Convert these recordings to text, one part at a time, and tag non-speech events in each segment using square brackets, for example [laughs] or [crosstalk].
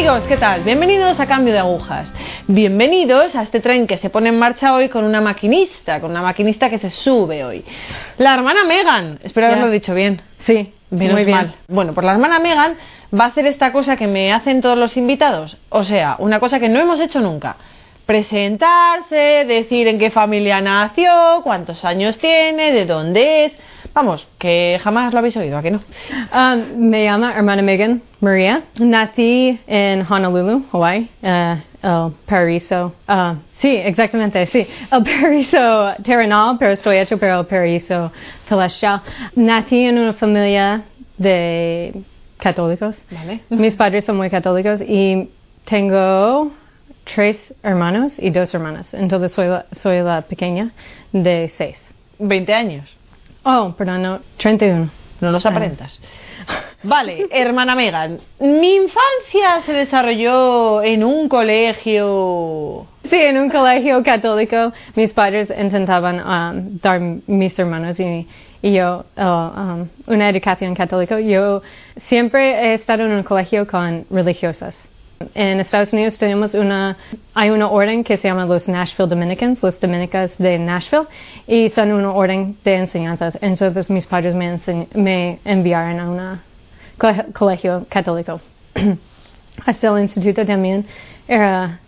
Amigos, ¿qué tal? Bienvenidos a Cambio de Agujas. Bienvenidos a este tren que se pone en marcha hoy con una maquinista, con una maquinista que se sube hoy. La hermana Megan, espero haberlo dicho bien. Sí, Menos muy bien. mal. Bueno, pues la hermana Megan va a hacer esta cosa que me hacen todos los invitados. O sea, una cosa que no hemos hecho nunca. Presentarse, decir en qué familia nació, cuántos años tiene, de dónde es. Vamos, que jamás lo habéis oído, ¿a que no? Um, me llamo hermana Megan María. Nací en Honolulu, Hawaii, eh, el paraíso. ah, sí, exactamente, sí. El paraíso terrenal, pero estoy hecho por el paraíso celestial. Nací en una familia de católicos. Vale. Mis padres son muy católicos y tengo tres hermanos y dos hermanas. Entonces soy la, soy la pequeña de seis. 20 años. Oh, perdón, no, 31. No los aparentas. [laughs] Vale, hermana Megan. Mi infancia se desarrolló en un colegio. Sí, en un colegio católico mis padres intentaban um, dar mis hermanos y, y yo uh, um, una educación católica. Yo siempre he estado en un colegio con religiosas. En Estados Unidos tenemos una, hay una orden que se llama los Nashville Dominicans, los dominicas de Nashville, y son una orden de enseñanza. Entonces mis padres me, enseñ- me enviaron a un colegio católico. [clears throat] Hasta el instituto también era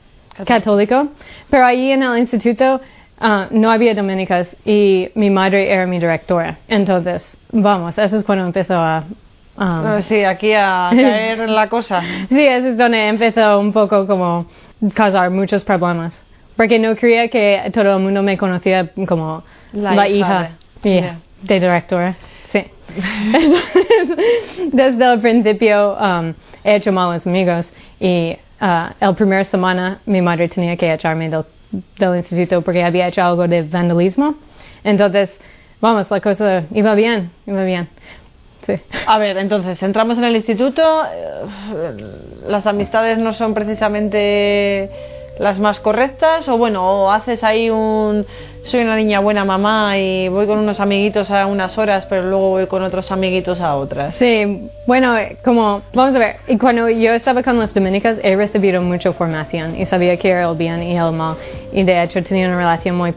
católico, pero allí en el instituto ah, no había dominicas y mi madre era mi directora. Entonces, vamos, eso es cuando empezó a... um, Ah, sí, aquí a [laughs] caer en la cosa. sí, eso es donde empezó un poco como causar muchos problemas. Porque no creía que todo el mundo me conocía como La la, hija hija, de- yeah, yeah. de directora. Sí. [laughs] Desde el principio um, he hecho malos amigos y uh, el primer semana mi madre tenía que echarme del, del instituto porque había hecho algo de vandalismo. Entonces, vamos, la cosa iba bien, iba bien. Sí. A ver, entonces, entramos en el instituto. eh, Las amistades no son precisamente las más correctas. O bueno, o haces ahí un. Soy una niña buena mamá y voy con unos amiguitos a unas horas, pero luego voy con otros amiguitos a otras. Sí, bueno, eh, como, vamos a ver, y cuando yo estaba con las dominicas he recibido mucha formación y sabía que era el bien y el mal y de hecho tenía una relación muy,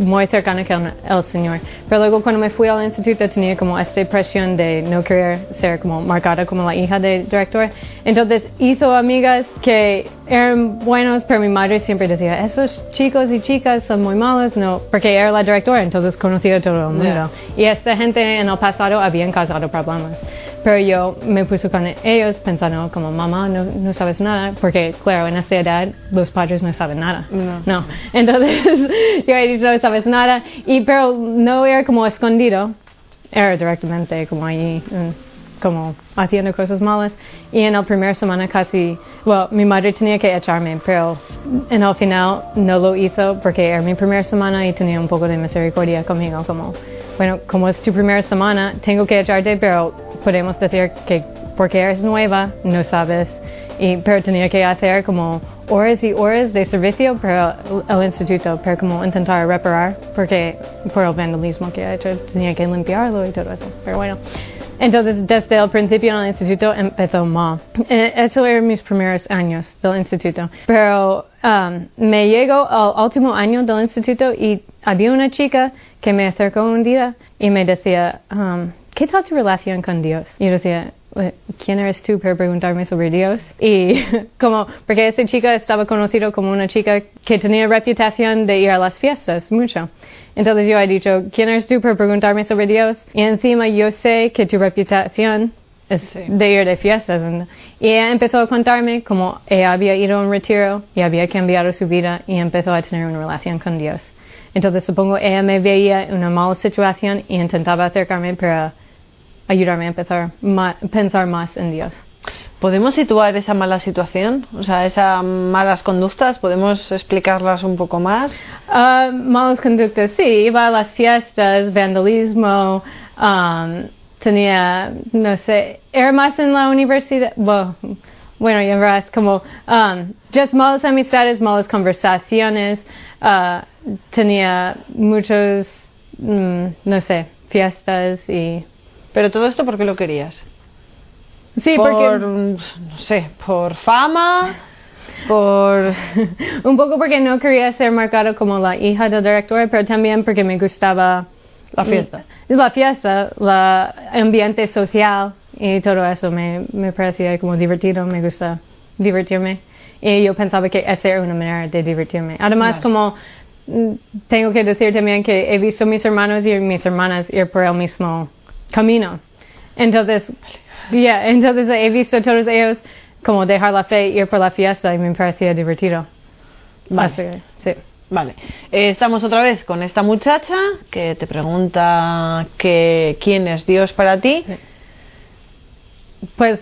muy cercana con el Señor. Pero luego cuando me fui al instituto tenía como esta presión de no querer ser como marcada como la hija del director. Entonces hizo amigas que eran buenos, pero mi madre siempre decía, esos chicos y chicas son muy malos, no, porque era la directora, entonces conocía a todo el mundo. Ya. Y esta gente en el pasado habían causado problemas. Pero yo me puse con ellos pensando como mamá no, no sabes nada, porque claro, en esta edad los padres no saben nada. No. [laughs] Entonces [laughs] yo he dicho no sabes nada, y pero no era como escondido, era directamente como allí, mm, como haciendo cosas malas. Y en la primera semana casi, bueno, mi madre tenía que echarme, pero en el final no lo hizo porque era mi primera semana y tenía un poco de misericordia conmigo, como, bueno, como es tu primera semana, tengo que echarte, pero podemos decir que porque eres nueva, no sabes, y, pero tenía que hacer como horas y horas de servicio para el, instituto, para como intentar reparar, porque por el vandalismo que he hecho tenía que limpiarlo y todo eso, pero bueno. Entonces, desde el principio en el instituto empezó mal. Eh, Eso eran mis primeros años del instituto. Pero um, me llegó al último año del instituto y había una chica que me acercó un día y me decía, um, ¿qué tal tu relación con Dios? Y yo decía, "Eh, ¿quién eres tú para preguntarme sobre Dios? Y [laughs] como, porque esa chica estaba conocida como una chica que tenía reputación de ir a las fiestas mucho. Entonces yo he dicho, ¿quién eres tú para preguntarme sobre Dios? Y encima yo sé que tu reputación es Sí. de ir de fiestas. Y ella empezó a contarme cómo ella había ido a un retiro y había cambiado su vida y empezó a tener una relación con Dios. Entonces supongo ella me veía en una mala situación y intentaba acercarme para ayudarme a empezar a pensar más en Dios. ¿Podemos situar esa mala situación? O sea, esas malas conductas, ¿podemos explicarlas un poco más? Ah, malas conductas, sí, iba a las fiestas, vandalismo, um, tenía, no sé, era más en la universidad, bueno, bueno ya verás, como, um, just malas amistades, malas conversaciones, ah, tenía muchos, mm, no sé, fiestas y Pero todo esto, ¿por qué lo querías? Sí, por, porque- no sé, por fama, por... [laughs] Un poco porque no quería ser marcado como la hija del director, pero también porque me gustaba La fiesta. La fiesta, el ambiente social y todo eso me, me parecía como divertido, me gusta divertirme. Y yo pensaba que esa era una manera de divertirme. Además, como mm, tengo que decir también que he visto a mis hermanos y mis hermanas ir por el mismo camino. Entonces, yeah, entonces he visto todos ellos como dejar la fe, ir por la fiesta y me parecía divertido. Vale. Así sí. Vale, Eh, estamos otra vez con esta muchacha que te pregunta que, quién es Dios para ti. Sí. Pues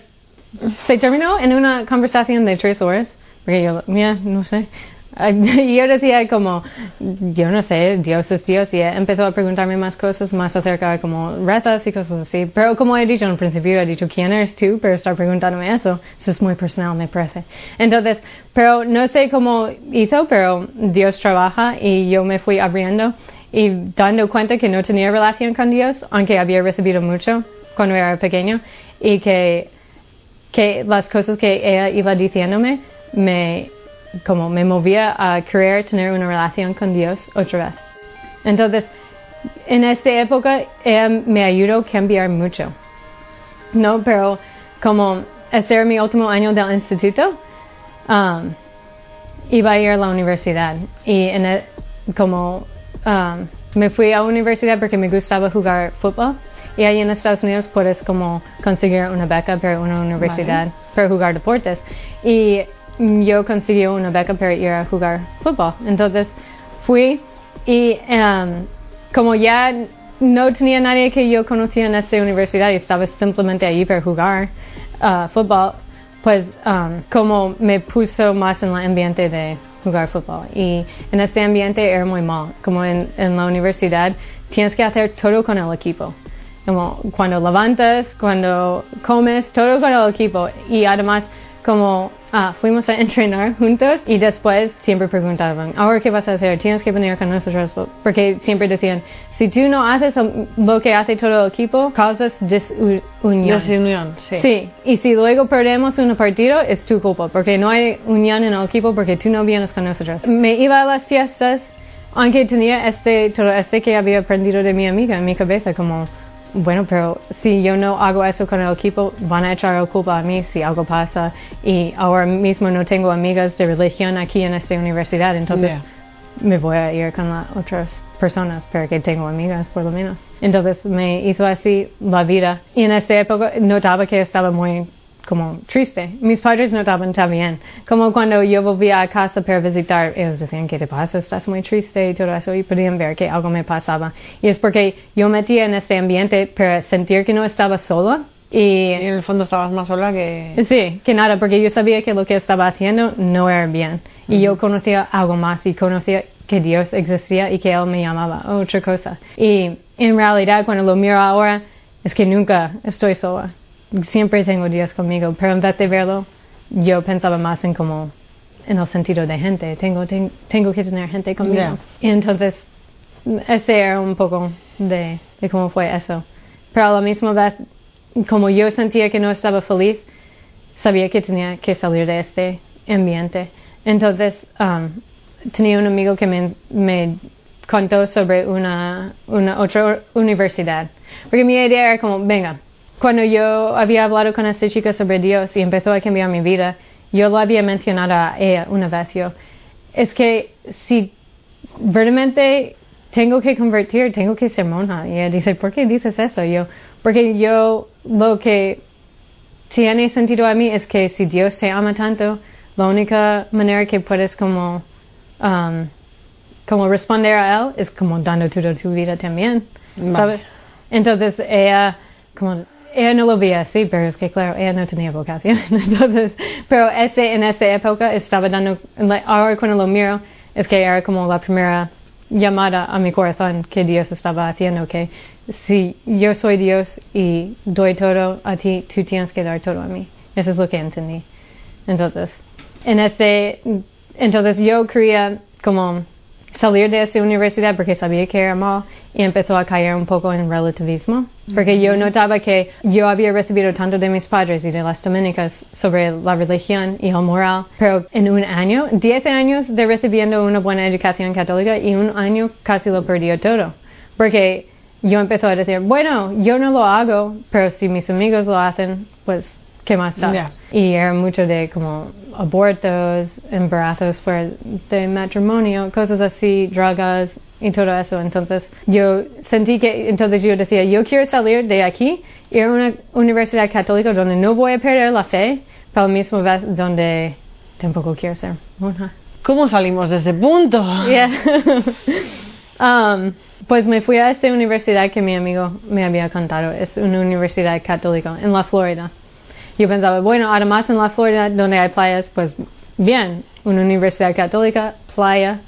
se terminó en una conversación de tres horas, porque yo, mira, no sé. [laughs] Y yo decía como, yo no sé, Dios es Dios, y empezó a preguntarme más cosas, más acerca de como retas y cosas así. Pero como he dicho en principio, he dicho, ¿quién eres tú? Pero estar preguntándome eso, eso es muy personal, me parece. Entonces, pero no sé cómo hizo, pero Dios trabaja y yo me fui abriendo y dando cuenta que no tenía relación con Dios, aunque había recibido mucho cuando era pequeño, y que que las cosas que ella iba diciéndome me como me movía a querer tener una relación con Dios otra vez. Entonces, en esta época me ayudó a cambiar mucho. No, pero como este era mi último año del instituto, um, iba a ir a la universidad y en el- como um, me fui a la universidad porque me gustaba jugar fútbol y ahí en Estados Unidos puedes como conseguir una beca para una universidad para jugar deportes y yo conseguí una beca para ir a jugar fútbol. Entonces fui y um, como ya no tenía nadie que yo conocía en esta universidad y estaba simplemente allí para jugar uh, fútbol pues um, como me puso más en el ambiente de jugar fútbol. Y en este ambiente era muy mal. Como en, en la universidad tienes que hacer todo con el equipo. Como cuando levantas cuando comes todo con el equipo. Y además como ah, fuimos a entrenar juntos y después siempre preguntaban, ahora qué vas a hacer, tienes que venir con nosotros, porque siempre decían, si tú no haces lo que hace todo el equipo, causas desunión. Desunión, sí. Sí, y si luego perdemos un partido, es tu culpa, porque no hay unión en el equipo, porque tú no vienes con nosotros. Me iba a las fiestas, aunque tenía este, todo este que había aprendido de mi amiga en mi cabeza, como, bueno, pero si yo no hago eso con el equipo, van a echar la culpa a mí si algo pasa. Y ahora mismo no tengo amigas de religión aquí en esta universidad, entonces Yeah. me voy a ir con las otras personas, pero que tengo amigas por lo menos. Entonces me hizo así la vida. Y en esta época notaba que estaba muy como triste. Mis padres notaban también. Como cuando yo volvía a casa para visitar, ellos decían, ¿qué te pasa? Estás muy triste y todo eso. Y podían ver que algo me pasaba. Y es porque yo metía en este ambiente para sentir que no estaba sola. Y en el fondo estabas más sola que... Sí, que nada, porque yo sabía que lo que estaba haciendo no era bien. Y yo conocía algo más y conocía que Dios existía y que Él me llamaba otra cosa. Y en realidad, cuando lo miro ahora, es que nunca estoy sola. Siempre tengo Dios conmigo, pero en vez de verlo, yo pensaba más en como, en el sentido de gente. Tengo, ten- tengo que tener gente conmigo. Y entonces, ese era un poco de, de cómo fue eso. Pero a la misma vez, como yo sentía que no estaba feliz, sabía que tenía que salir de este ambiente. Entonces, um, tenía un amigo que me, me contó sobre una, una otra universidad. Porque mi idea era como, venga, cuando yo había hablado con esta chica sobre Dios y empezó a cambiar mi vida, yo lo había mencionado a ella una vez yo. Es que si verdaderamente tengo que convertir, tengo que ser monja. Y ella dice, ¿por qué dices eso? Yo, porque yo lo que tiene sentido a mí es que si Dios te ama tanto, la única manera que puedes como, um, como responder a Él es como dando toda tu vida también. ¿sabes? Entonces ella, como, ella no lo veía así, pero es que claro, ella no tenía vocación. [laughs] Pero ese, en esa época estaba dando, ahora cuando lo miro, es que era como la primera llamada a mi corazón que Dios estaba haciendo, que si yo soy Dios y doy todo a ti, tú tienes que dar todo a mí. Eso es lo que entendí. Entonces, en ese, entonces yo quería como salir de esa universidad porque sabía que era mal y empezó a caer un poco en relativismo. Porque yo notaba que yo había recibido tanto de mis padres y de las dominicas sobre la religión y el moral, pero en un año, 10 años de recibiendo una buena educación católica y un año casi lo perdió todo. Porque yo empecé a decir, bueno, yo no lo hago, pero si mis amigos lo hacen, pues ¿qué más da? Y era mucho de como abortos, embarazos fuera de matrimonio, cosas así, drogas y todo eso. Entonces yo sentí que, entonces yo decía, yo quiero salir de aquí, ir a una universidad católica donde no voy a perder la fe, pero al mismo vez donde tampoco quiero ser monja. ¿Cómo salimos de ese punto? Yeah. [laughs] um, pues me fui a esta universidad que mi amigo me había contado. Es una universidad católica en la Florida. Yo pensaba, bueno, además en la Florida donde hay playas, pues bien, una universidad católica, playa,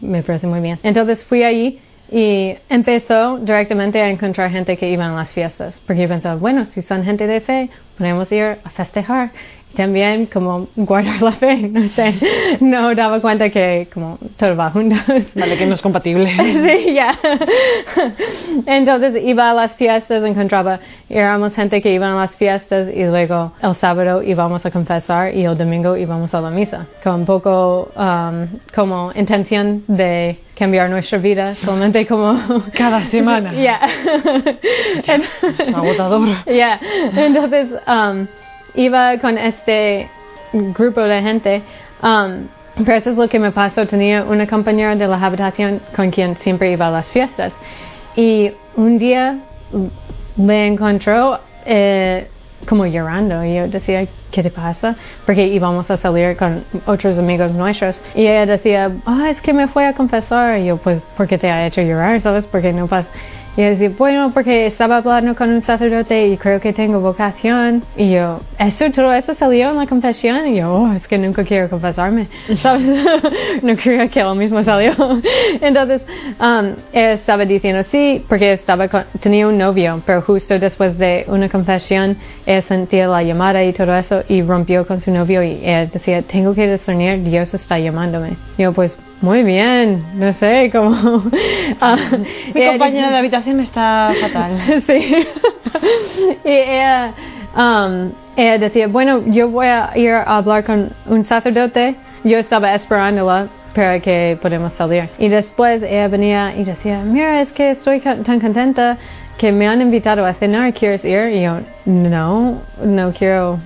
me parece muy bien. Entonces fui allí y empezó directamente a encontrar gente que iba a las fiestas, porque yo pensaba, bueno, si son gente de fe, podemos ir a festejar. También como guardar la fe, [laughs] no sé, no daba cuenta que como todo va juntos. Vale, que no es compatible. [laughs] Sí, ya. Entonces iba a las fiestas, encontraba, éramos gente que iban a las fiestas y luego el sábado íbamos a confesar y el domingo íbamos a la misa. Con un poco um, como intención de cambiar nuestra vida, solamente como... [laughs] Cada semana. Ya. Es agotador. Ya. Entonces um, iba con este grupo de gente. Um, pero eso es lo que me pasó. Tenía una compañera de la habitación con quien siempre iba a las fiestas. Y un día le encontró eh, como llorando. Y yo decía, ¿qué te pasa? Porque íbamos a salir con otros amigos nuestros. Y ella decía, ah, es que me fue a confesar. Y yo, pues, ¿por qué te ha hecho llorar? ¿Sabes? Porque no pasa. Y ella decía, bueno, porque estaba hablando con un sacerdote y creo que tengo vocación. Y yo, ¿eso, todo eso salió en la confesión? Y yo, oh, es que nunca quiero confesarme. [laughs] ¿Sabes? [laughs] no creo que lo mismo salió. [laughs] Entonces, um, ella estaba diciendo sí, porque estaba con- tenía un novio, pero justo después de una confesión, ella sentía la llamada y todo eso y rompió con su novio y ella decía, tengo que discernir, Dios está llamándome. Y yo, pues, muy bien, no sé, como... [laughs] ah, Mi ella compañera de habitación está fatal. [laughs] sí. [laughs] y ella, um, ella decía, bueno, yo voy a ir a hablar con un sacerdote. Yo estaba esperándola para que podamos salir. Y después ella venía y decía, mira, es que estoy tan contenta que me han invitado a cenar, ¿quieres ir? Y yo, no, no quiero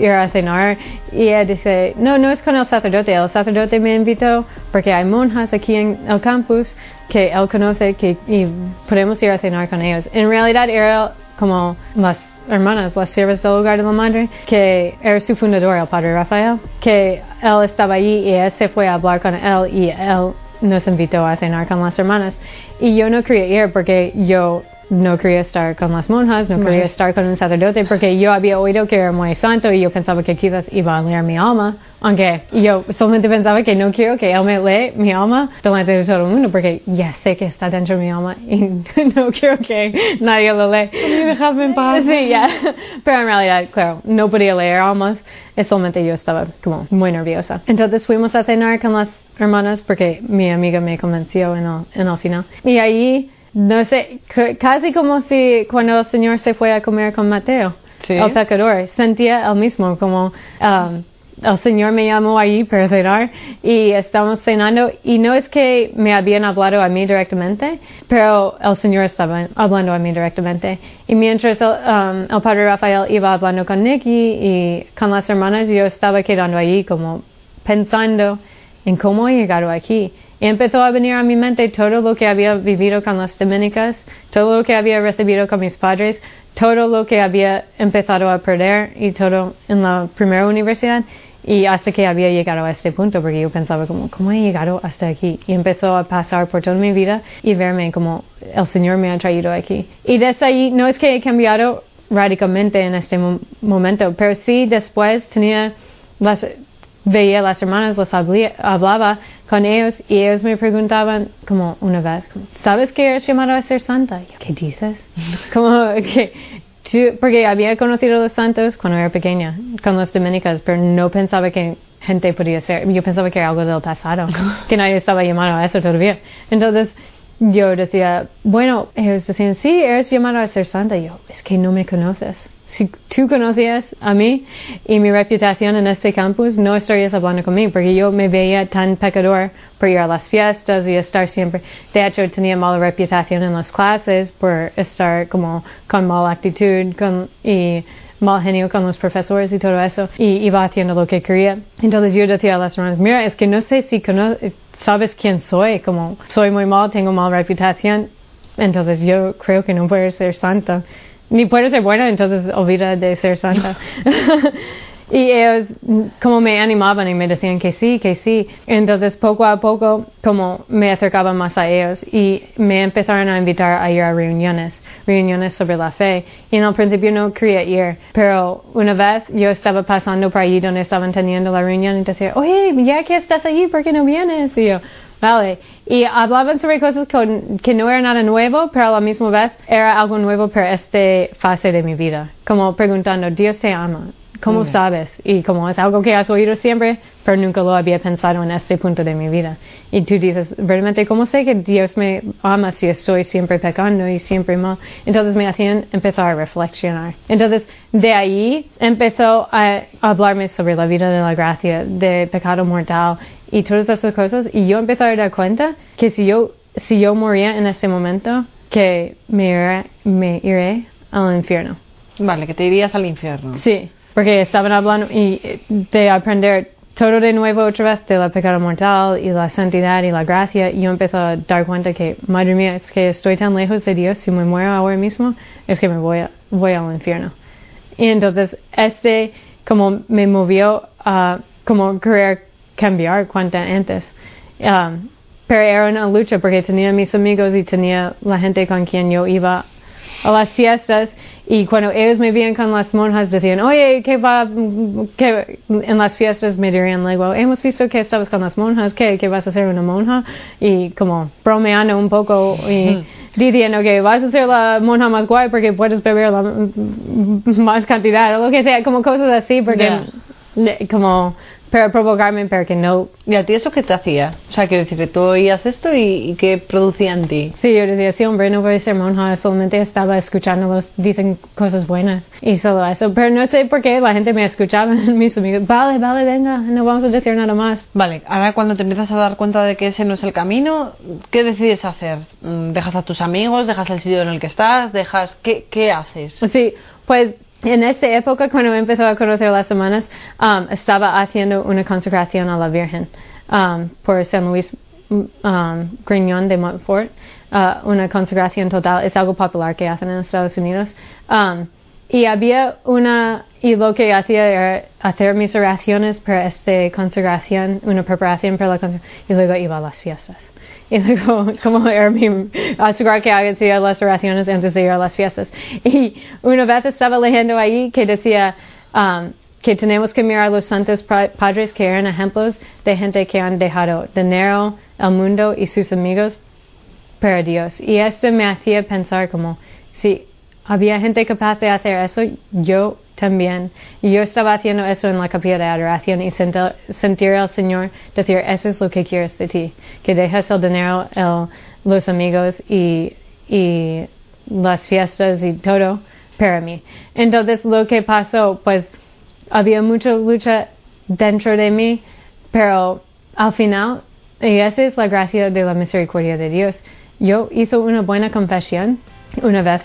ir a cenar y ella dice, no, no es con el sacerdote, el sacerdote me invitó porque hay monjas aquí en el campus que él conoce que y podemos ir a cenar con ellos. En realidad era como las hermanas, las siervas del hogar de la madre, que era su fundador, el padre Rafael, que él estaba allí y ella se fue a hablar con él y él nos invitó a cenar con las hermanas. Y yo no quería ir porque yo no quería estar con las monjas, no quería estar con un sacerdote porque yo había oído que era muy santo y yo pensaba que quizás iba a leer mi alma, aunque yo solamente pensaba que no quiero que él me lee mi alma delante de todo el mundo porque ya sé que está dentro de mi alma y [laughs] no quiero que nadie lo lee. Dejadme en paz. Sí, ya. Pero en realidad, claro, no podía leer almas. Es solamente yo estaba como muy nerviosa. Entonces fuimos a cenar con las hermanas porque mi amiga me convenció en el, en el final. Y ahí, no sé, casi como si cuando el Señor se fue a comer con Mateo, Sí. el pecador, sentía el mismo, como um, el Señor me llamó ahí para cenar y estamos cenando y no es que me habían hablado a mí directamente, pero el Señor estaba hablando a mí directamente. Y mientras el, um, el Padre Rafael iba hablando con Nicky y con las hermanas, yo estaba quedando ahí como pensando en cómo he llegado aquí. Y empezó a venir a mi mente todo lo que había vivido con las dominicas, todo lo que había recibido con mis padres, todo lo que había empezado a perder y todo en la primera universidad y hasta que había llegado a este punto porque yo pensaba como cómo he llegado hasta aquí y empezó a pasar por toda mi vida y verme como el Señor me ha traído aquí y desde ahí no es que he cambiado radicalmente en este mo- momento pero sí después tenía las veía a las hermanas, les hablía- hablaba con ellos y ellos me preguntaban como una vez, como, ¿sabes que eres llamado a ser santa? Yo, ¿Qué dices? [laughs] como que tú- porque había conocido a los santos cuando era pequeña, con los dominicas, pero no pensaba que gente podía ser. Yo pensaba que era algo del pasado, [laughs] que nadie estaba llamado a eso todavía. Entonces yo decía, bueno, ellos decían, sí, eres llamado a ser santa. Y yo, es que no me conoces. Si tú conocías a mí y mi reputación en este campus, no estarías hablando conmigo, porque yo me veía tan pecador por ir a las fiestas y estar siempre. De hecho, tenía mala reputación en las clases por estar como con mala actitud con, y mal genio con los profesores y todo eso, y iba haciendo lo que quería. Entonces yo decía a las hermanas, mira, es que no sé si sabes quién soy, como soy muy mal, tengo mala reputación, entonces yo creo que no puedo ser santa ni puede ser buena, entonces olvida de ser santa. [laughs] [laughs] y ellos como me animaban y me decían que sí, que sí. Entonces poco a poco como me acercaba más a ellos y me empezaron a invitar a ir a reuniones, reuniones sobre la fe. Y en el principio no quería ir, pero una vez yo estaba pasando por allí donde estaban teniendo la reunión y decía, oye, ya que estás allí, ¿por qué no vienes? Y yo, Vale. Y hablaban sobre cosas que no era nada nuevo, pero a la misma vez era algo nuevo para esta fase de mi vida. Como preguntando, Dios te ama. ¿Cómo sabes? Y como es algo que has oído siempre, pero nunca lo había pensado en este punto de mi vida. Y tú dices, realmente, ¿cómo sé que Dios me ama si estoy siempre pecando y siempre mal? Entonces me hacían empezar a reflexionar. Entonces, de ahí empezó a hablarme sobre la vida de la gracia, de pecado mortal y todas esas cosas. Y yo empecé a dar cuenta que si yo, si yo moría en ese momento, que me iré, me iré al infierno. Vale, que te irías al infierno. Sí, porque estaban hablando y de aprender todo de nuevo otra vez de la pecado mortal y la santidad y la gracia. Y yo empecé a dar cuenta que, madre mía, es que estoy tan lejos de Dios, si me muero ahora mismo, es que me voy, a, voy al infierno. Y entonces, este como me movió a como querer cambiar cuanto antes. Um, pero era una lucha porque tenía mis amigos y tenía la gente con quien yo iba a las fiestas y cuando ellos me veían con las monjas decían, oye, ¿qué va? Qué? En las fiestas me dirían luego, hemos visto que estabas con las monjas, ¿qué, ¿Qué vas a ser una monja? Y como bromeando un poco y diciendo que vas a ser la monja más guay porque puedes beber la más cantidad o lo que sea, como cosas así, porque como pero provocarme para que no... ¿Y a ti eso qué te hacía? O sea, quiero decir, que tú oías esto y, qué producía en ti. Sí, yo decía, sí, hombre, no voy a ser monja, solamente estaba escuchándolos, dicen cosas buenas y solo eso. Pero no sé por qué la gente me escuchaba, [laughs] mis amigos, vale, vale, venga, no vamos a decir nada más. Vale, ahora cuando te empiezas a dar cuenta de que ese no es el camino, ¿qué decides hacer? Mm, ¿Dejas a tus amigos? ¿Dejas el sitio en el que estás? ¿Dejas... ¿Qué, qué haces? Sí, pues en esta época, cuando empezó a conocer las semanas, um, estaba haciendo una consagración a la Virgen um, por San Luis um, Griñón de Montfort. Uh, una consagración total es algo popular que hacen en Estados Unidos. Y había una, y lo que hacía era hacer mis oraciones para esta consagración, una preparación para la consagración, y luego iba a las fiestas. Y luego, [laughs] como era mi, asegurar que hacía las oraciones antes de ir a las fiestas. Y una vez estaba leyendo ahí que decía um, que tenemos que mirar a los santos padres que eran ejemplos de gente que han dejado dinero, el mundo y sus amigos para Dios. Y esto me hacía pensar como, si había gente capaz de hacer eso, yo también. Y yo estaba haciendo eso en la capilla de adoración y sentir al Señor decir, eso es lo que quieres de ti, que dejes el dinero, el, los amigos y, y las fiestas y todo para mí. Entonces lo que pasó, pues había mucha lucha dentro de mí, pero al final, y esa es la gracia de la misericordia de Dios, yo hice una buena confesión una vez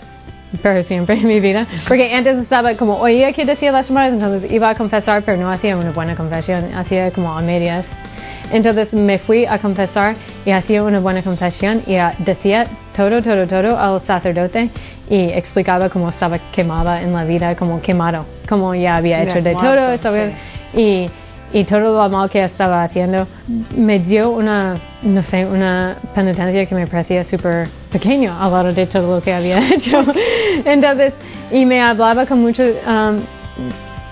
pero siempre en mi vida. Porque antes estaba como, oía que decía las semanas, entonces iba a confesar, pero no hacía una buena confesión, hacía como a medias. Entonces me fui a confesar y hacía una buena confesión y decía todo, todo, todo al sacerdote y explicaba cómo estaba quemada en la vida, como quemado, como ya había hecho de todo. Y y todo lo mal que estaba haciendo me dio una, no sé, una penitencia que me parecía súper pequeño al lado de todo lo que había [laughs] hecho. Entonces, y me hablaba con mucha um,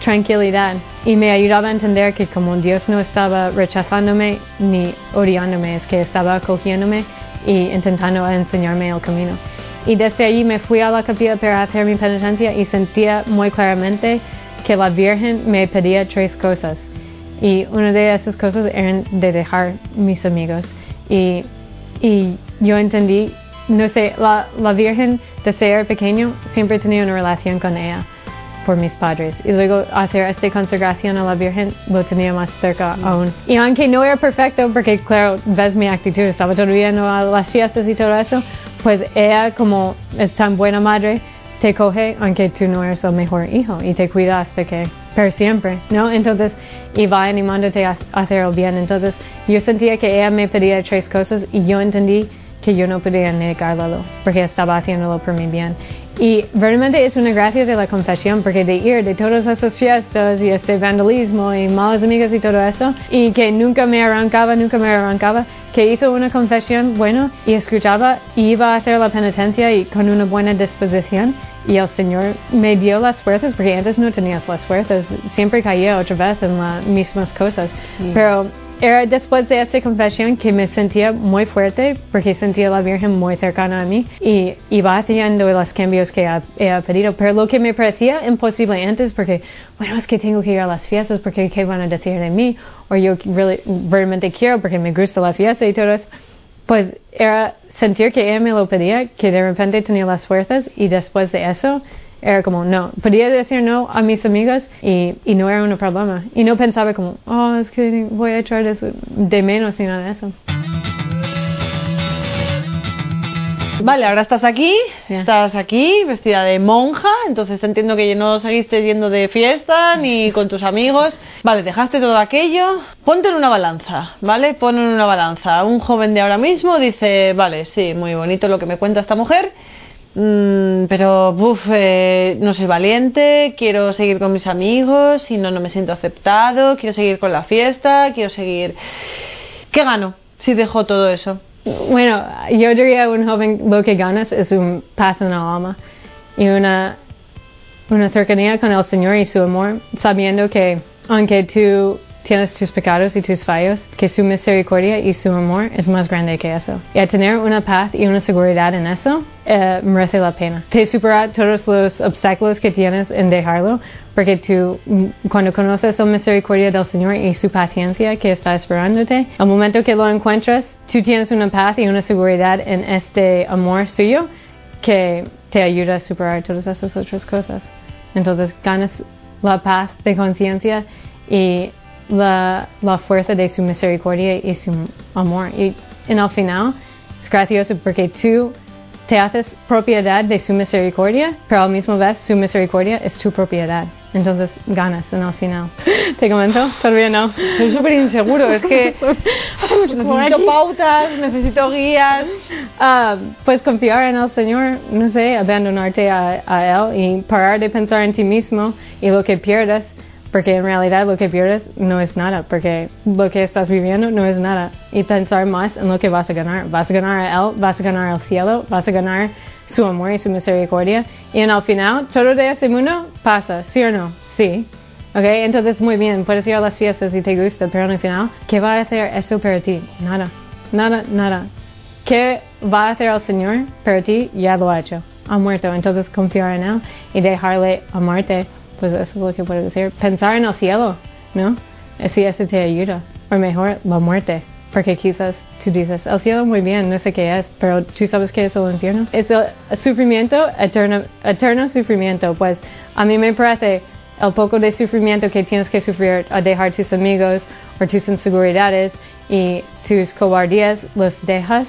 tranquilidad y me ayudaba a entender que como Dios no estaba rechazándome ni odiándome, es que estaba acogiéndome y intentando enseñarme el camino. Y desde allí me fui a la capilla para hacer mi penitencia y sentía muy claramente que la Virgen me pedía tres cosas Y una de esas cosas eran de dejar mis amigos. Y, y yo entendí, no sé, la, la Virgen de ser pequeño siempre tenía una relación con ella por mis padres. Y luego hacer esta consagración a la Virgen lo tenía más cerca aún. Y aunque no era perfecto, porque claro, ves mi actitud, estaba todavía en las fiestas y todo eso, pues ella como es tan buena madre, te coge aunque tú no eres el mejor hijo y te cuida hasta que, per siempre, ¿no? Entonces, y va animándote a hacer el bien. Entonces, yo sentía que ella me pedía tres cosas y yo entendí que yo no podía negarlo porque estaba haciéndolo por mi bien. Y realmente es una gracia de la confesión porque de ir de todas esas fiestas y este vandalismo y malas amigas y todo eso y que nunca me arrancaba, nunca me arrancaba, que hizo una confesión bueno y escuchaba y iba a hacer la penitencia y con una buena disposición y el Señor me dio las fuerzas porque antes no tenías las fuerzas, siempre caía otra vez en las mismas cosas, pero era después de esta confesión que me sentía muy fuerte porque sentía a la Virgen muy cercana a mí y iba haciendo los cambios que he pedido. Pero lo que me parecía imposible antes porque, bueno, es que tengo que ir a las fiestas porque qué van a decir de mí o yo realmente quiero porque me gusta la fiesta y todo eso. Pues era sentir que ella me lo pedía, que de repente tenía las fuerzas y después de eso era como, no, podía decir no a mis amigas y, no era un problema. Y no pensaba como, oh, es que voy a echar de, de menos ni nada de eso. Vale, ahora estás aquí, estás aquí vestida de monja, entonces entiendo que no seguiste yendo de fiesta ni con tus amigos. Vale, dejaste todo aquello, ponte en una balanza, ¿vale? Pon en una balanza. Un joven de ahora mismo dice, vale, sí, muy bonito lo que me cuenta esta mujer, Mm, pero, uff, eh, no soy valiente, quiero seguir con mis amigos y no, no me siento aceptado, quiero seguir con la fiesta, quiero seguir... ¿Qué gano si dejo todo eso? Bueno, yo diría un joven lo que ganas es un paz en el alma y una, una cercanía con el Señor y su amor, sabiendo que aunque tú tienes tus pecados y tus fallos, que su misericordia y su amor es más grande que eso. Y a tener una paz y una seguridad en eso, eh, merece la pena. Te supera todos los obstáculos que tienes en dejarlo, porque tú, mm, cuando conoces la misericordia del Señor y su paciencia que está esperándote, al momento que lo encuentras, tú tienes una paz y una seguridad en este amor suyo que te ayuda a superar todas esas otras cosas. Entonces ganas la paz de conciencia y la, la fuerza de su misericordia y su amor. Y en el final es gracioso porque tú te haces propiedad de su misericordia, pero al mismo vez su misericordia es tu propiedad. Entonces ganas en el final. [laughs] ¿Te comento? Todavía no. Soy súper inseguro, es que [laughs] necesito pautas, necesito guías. Uh, pues confiar en el Señor, no sé, abandonarte a, a Él y parar de pensar en ti mismo y lo que pierdes porque en realidad lo que pierdes no es nada, porque lo que estás viviendo no es nada. Y pensar más en lo que vas a ganar. Vas a ganar a Él, vas a ganar el cielo, vas a ganar su amor y su misericordia. Y en el final, todo de ese mundo pasa, ¿sí o no? Sí. ¿Ok? Entonces, muy bien, puedes ir a las fiestas y te gusta, pero en el final, ¿qué va a hacer eso para ti? Nada. Nada, nada. ¿Qué va a hacer el Señor para ti? Ya lo ha hecho. Ha muerto. Entonces, confiar en Él y dejarle amarte pues eso es lo que puedo decir. Pensar en el cielo, ¿no? Si eso te ayuda. O mejor, la muerte. Porque quizás tú dices, el cielo muy bien, no sé qué es, pero tú sabes qué es el infierno. Es el sufrimiento, eterno, eterno sufrimiento. Pues a mí me parece el poco de sufrimiento que tienes que sufrir a dejar tus amigos o tus inseguridades y tus cobardías los dejas,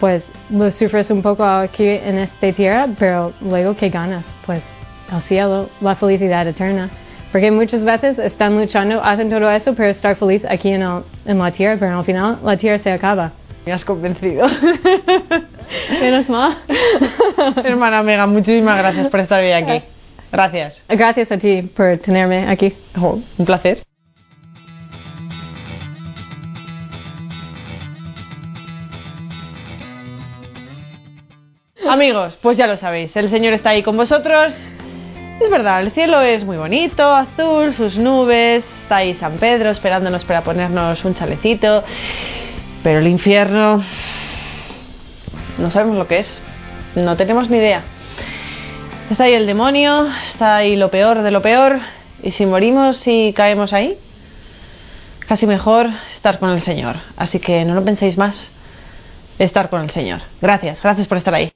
pues los sufres un poco aquí en esta tierra, pero luego ¿qué ganas? Pues al cielo, la felicidad eterna. Porque muchas veces están luchando, hacen todo eso, pero estar feliz aquí en, el, en la tierra, pero al final la tierra se acaba. Me has convencido. [laughs] Menos mal. [laughs] Hermana Mega, muchísimas gracias por estar hoy aquí. Gracias. Gracias a ti por tenerme aquí. Oh, un placer. Amigos, pues ya lo sabéis, el Señor está ahí con vosotros. Es verdad, el cielo es muy bonito, azul, sus nubes, está ahí San Pedro esperándonos para ponernos un chalecito, pero el infierno no sabemos lo que es, no tenemos ni idea. Está ahí el demonio, está ahí lo peor de lo peor, y si morimos y caemos ahí, casi mejor estar con el Señor. Así que no lo penséis más, estar con el Señor. Gracias, gracias por estar ahí.